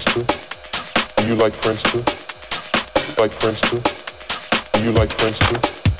Like Princeton? Do you like Princeton? Like Princeton? Do you like Princeton? disco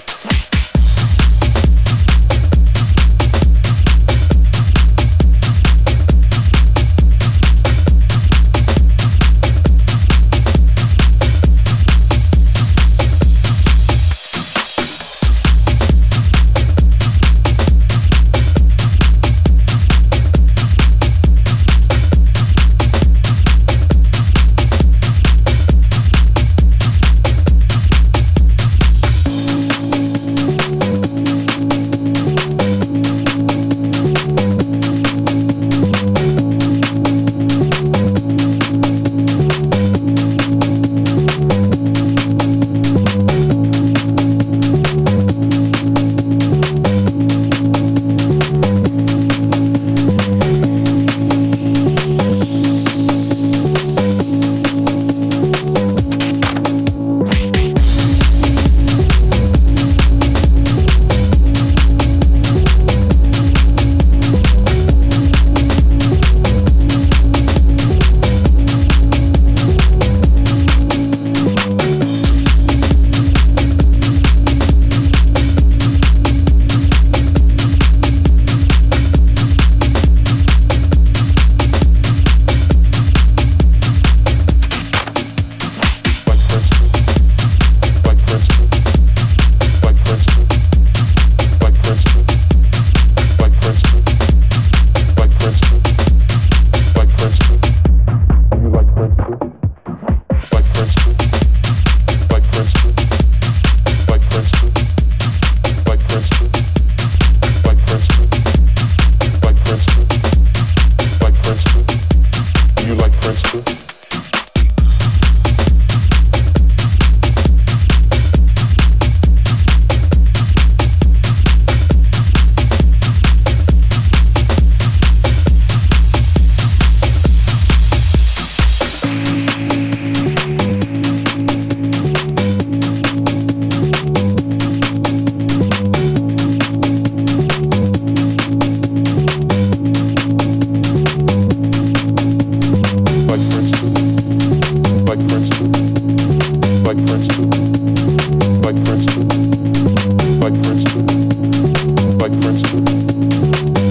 like Princeton.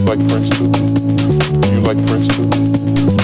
Like Princeton. You like Princeton.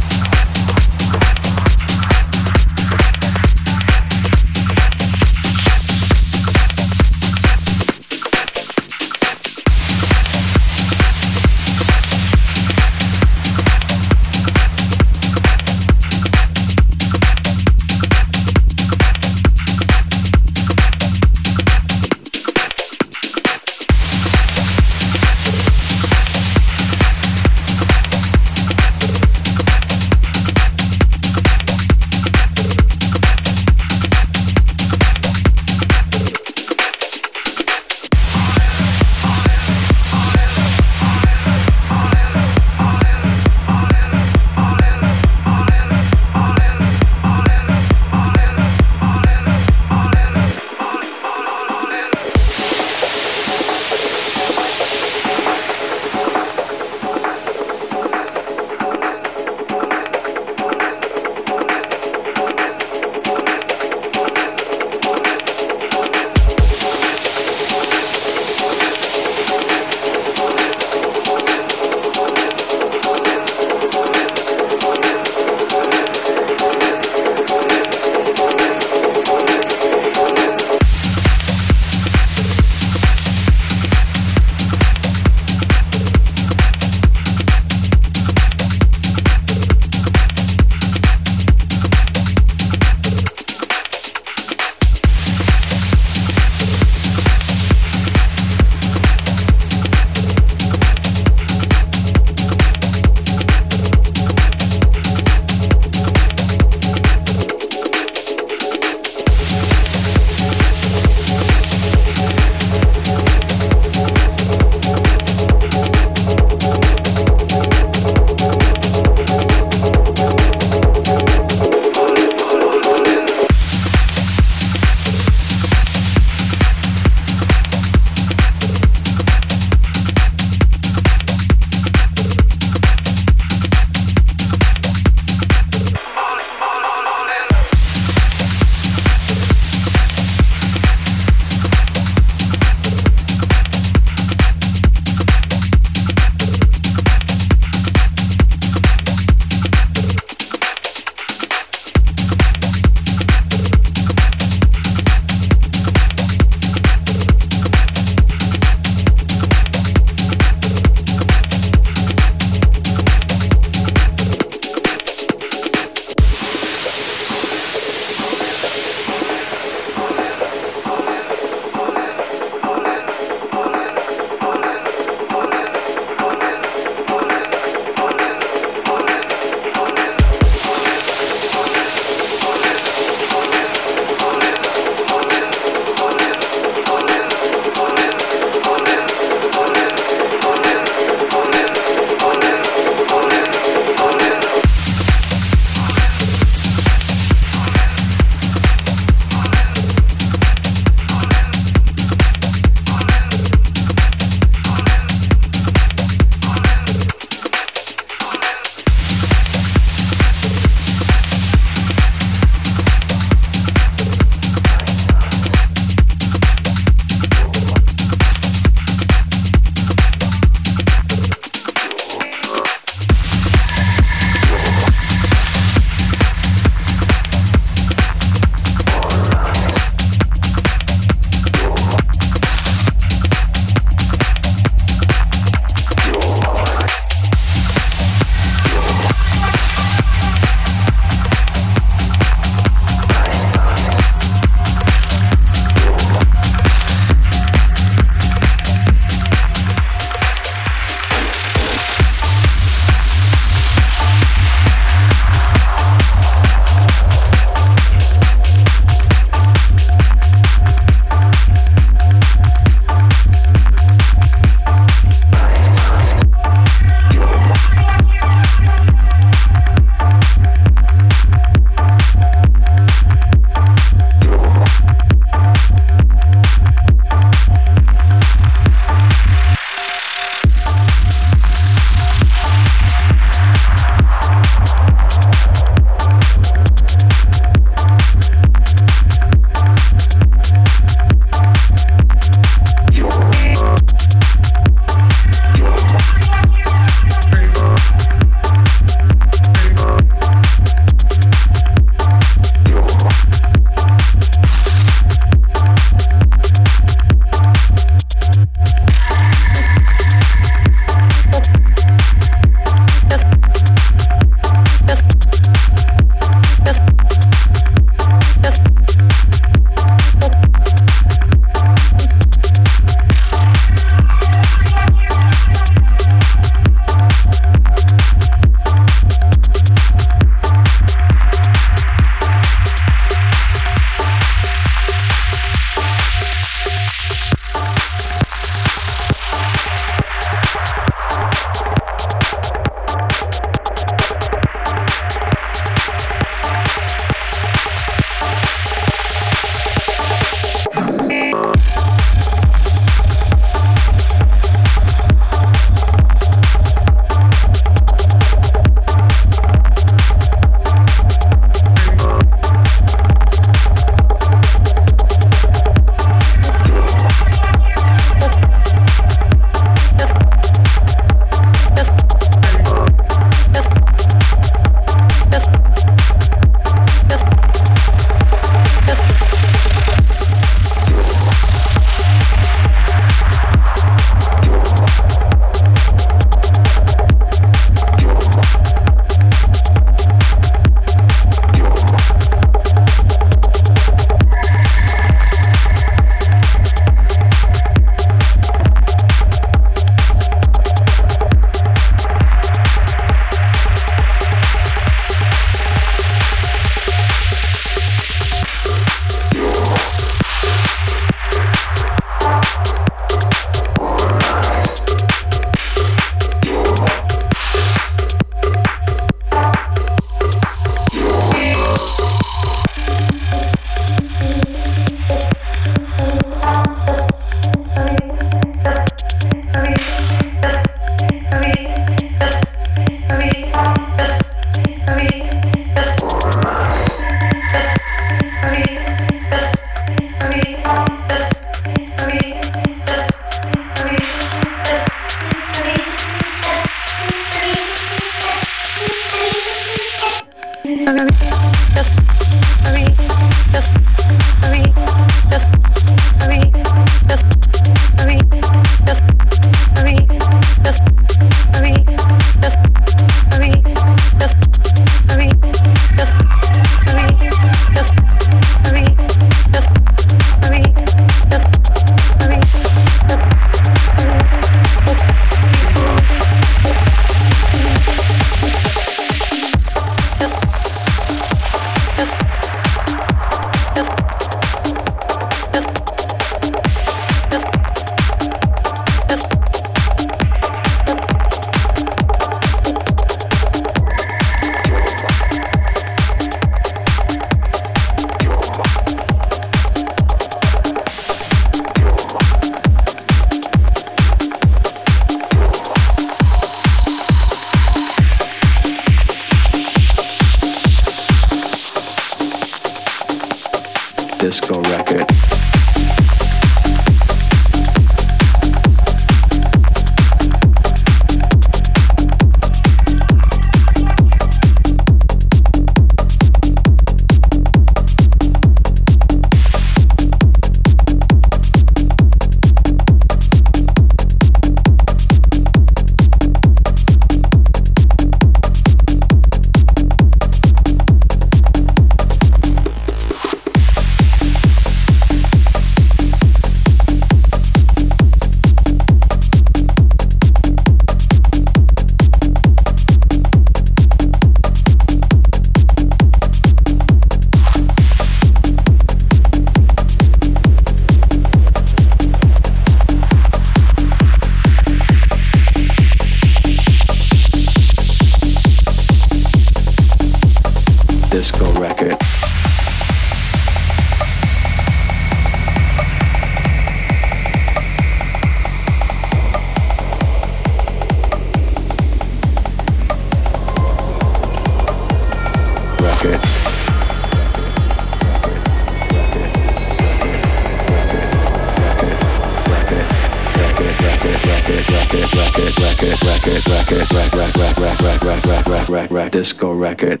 Record.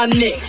My mix?